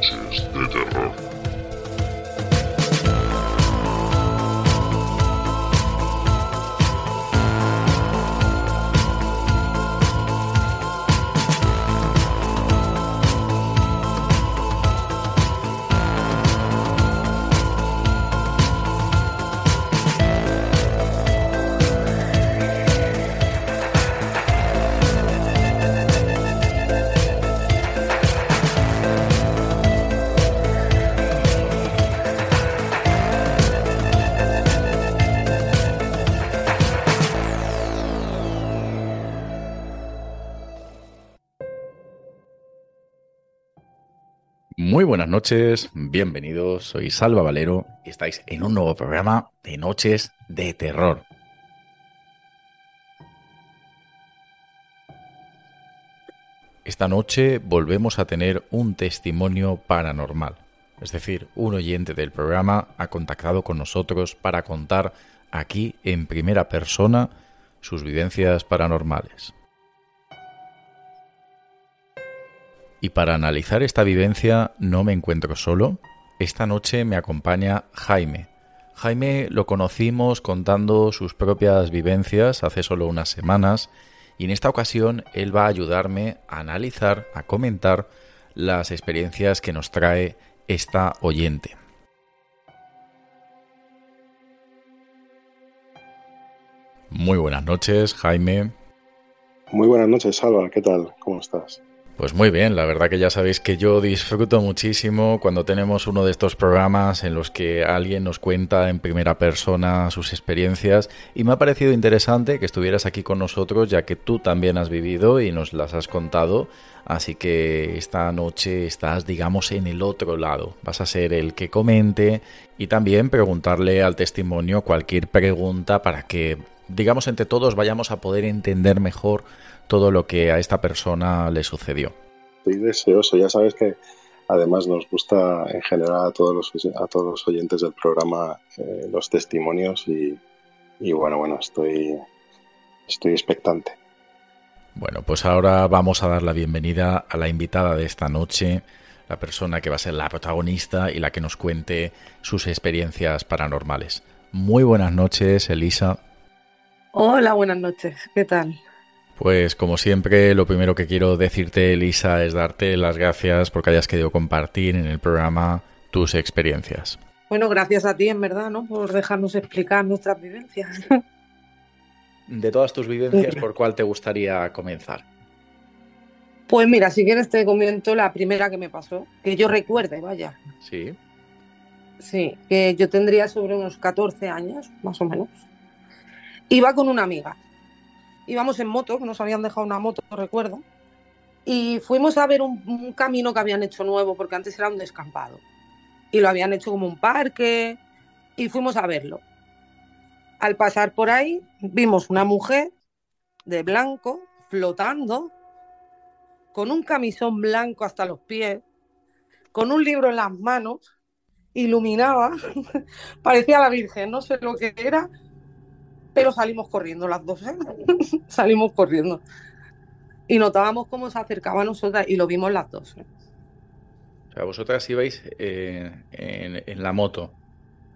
Noches de terror. Muy buenas noches, bienvenidos, soy Salva Valero y estáis en un nuevo programa de Noches de Terror. Esta noche volvemos a tener un testimonio paranormal, es decir, un oyente del programa ha contactado con nosotros para contar aquí en primera persona sus vivencias paranormales. Y para analizar esta vivencia no me encuentro solo. Esta noche me acompaña Jaime. Jaime lo conocimos contando sus propias vivencias hace solo unas semanas y en esta ocasión él va a ayudarme a analizar, a comentar las experiencias que nos trae esta oyente. Muy buenas noches, Jaime. Muy buenas noches, Salva. ¿Qué tal? ¿Cómo estás? Pues muy bien, la verdad que ya sabéis que yo disfruto muchísimo cuando tenemos uno de estos programas en los que alguien nos cuenta en primera persona sus experiencias y me ha parecido interesante que estuvieras aquí con nosotros ya que tú también has vivido y nos las has contado, así que esta noche estás digamos en el otro lado, vas a ser el que comente y también preguntarle al testimonio cualquier pregunta para que digamos entre todos vayamos a poder entender mejor todo lo que a esta persona le sucedió. Estoy deseoso, ya sabes que además nos gusta en general a todos los, a todos los oyentes del programa eh, los testimonios y, y, bueno, bueno, estoy, estoy expectante. Bueno, pues ahora vamos a dar la bienvenida a la invitada de esta noche, la persona que va a ser la protagonista y la que nos cuente sus experiencias paranormales. Muy buenas noches, Elisa. Hola, buenas noches. ¿Qué tal? Pues como siempre, lo primero que quiero decirte, Elisa, es darte las gracias porque hayas querido compartir en el programa tus experiencias. Bueno, gracias a ti, en verdad, ¿no? Por dejarnos explicar nuestras vivencias. De todas tus vivencias, ¿por cuál te gustaría comenzar? Pues mira, si quieres te comento la primera que me pasó, que yo recuerde, vaya. Sí. Sí, que yo tendría sobre unos 14 años, más o menos. Iba con una amiga. Íbamos en moto, nos habían dejado una moto, recuerdo, y fuimos a ver un, un, camino que habían hecho nuevo, porque antes era un descampado, y lo habían hecho como un parque, y fuimos a verlo. Al pasar por ahí, vimos una mujer de blanco flotando, con un camisón blanco hasta los pies, con un libro en las manos, iluminaba, parecía la Virgen, no sé lo que era, pero salimos corriendo las dos, ¿eh? salimos corriendo. Y notábamos cómo se acercaba a nosotras y lo vimos las dos. ¿eh? O sea, vosotras ibais eh, en, en, la moto.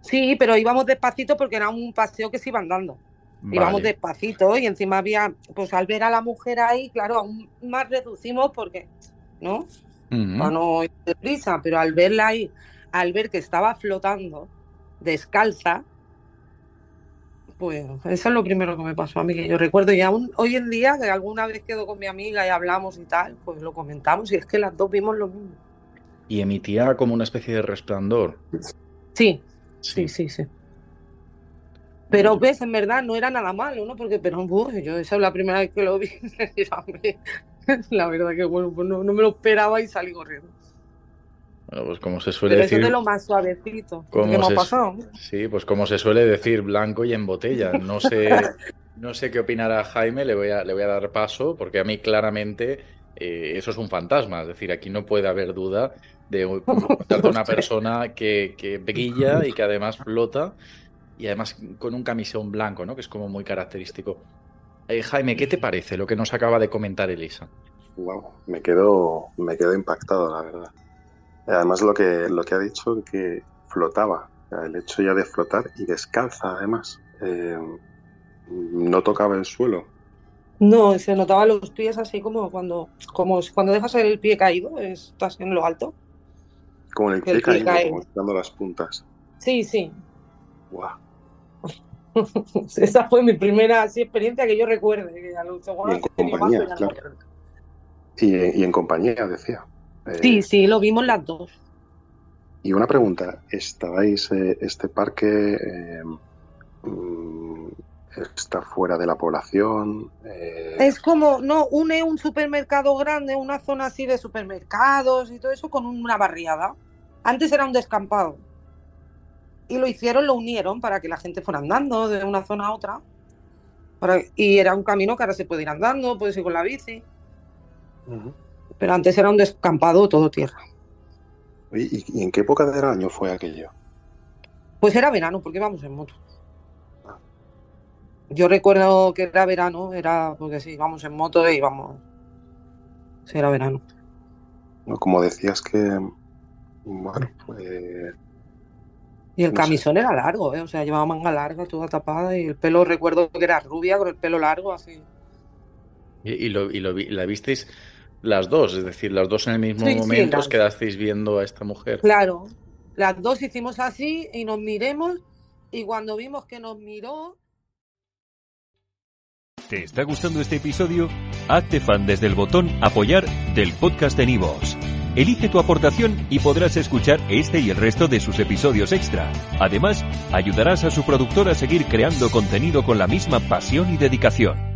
Sí, pero íbamos despacito porque era un paseo que se iban dando. Vale. Íbamos despacito y encima había, pues al ver a la mujer ahí, claro, aún más reducimos porque, ¿no? Uh -huh. Para no ir de prisa, pero al verla ahí, al ver que estaba flotando descalza, pues eso es lo primero que me pasó a mí, que yo recuerdo. Y aún hoy en día, que alguna vez quedo con mi amiga y hablamos y tal, pues lo comentamos y es que las dos vimos lo mismo. ¿Y emitía como una especie de resplandor? Sí, sí, sí, sí. Pero ves, en verdad no era nada malo, ¿no? Porque, pero yo esa es la primera vez que lo vi. la verdad que bueno, pues no, no me lo esperaba y salí corriendo. Bueno, pues como se suele Pero decir. Eso de lo más suavecito. que ha pasado. Sí, pues como se suele decir, blanco y en botella. No sé, no sé qué opinará Jaime, le voy a, le voy a dar paso, porque a mí claramente eh, eso es un fantasma. Es decir, aquí no puede haber duda de, de una persona que, que brilla y que además flota y además con un camisón blanco, ¿no? Que es como muy característico. Eh, Jaime, ¿qué te parece lo que nos acaba de comentar Elisa? Wow, me quedo, me quedo impactado, la verdad. Además lo que, lo que ha dicho que flotaba, el hecho ya de flotar y descalza además, eh, no tocaba el suelo. No, se notaba los pies así como cuando, como cuando dejas el pie caído, estás en lo alto. Como en el pie, el pie caído, como las puntas. Sí, sí. Wow. Esa fue mi primera así, experiencia que yo recuerde. Que a lo y en compañía, claro. Y, y en compañía, decía. Sí, sí, lo vimos las dos. Y una pregunta, ¿estabais, eh, este parque eh, está fuera de la población? Eh... Es como, no, une un supermercado grande, una zona así de supermercados y todo eso con una barriada. Antes era un descampado. Y lo hicieron, lo unieron para que la gente fuera andando de una zona a otra. Para, y era un camino que ahora se puede ir andando, puedes ir con la bici. Uh -huh. Pero antes era un descampado todo tierra. ¿Y, ¿Y, en qué época del año fue aquello? Pues era verano, porque íbamos en moto. Ah. Yo recuerdo que era verano, era porque sí, íbamos en moto y íbamos. Sí, era verano. No, como decías que. Bueno, pues. Y el no camisón sé. era largo, ¿eh? o sea, llevaba manga larga, toda tapada, y el pelo, recuerdo que era rubia con el pelo largo, así. ¿Y, y, lo, y lo, la visteis las dos? Es decir, las dos en el mismo sí, momento sí, os quedasteis viendo a esta mujer. Claro, las dos hicimos así y nos miremos, y cuando vimos que nos miró. ¿Te está gustando este episodio? Hazte fan desde el botón Apoyar del podcast de Nivos. Elige tu aportación y podrás escuchar este y el resto de sus episodios extra. Además, ayudarás a su productor a seguir creando contenido con la misma pasión y dedicación.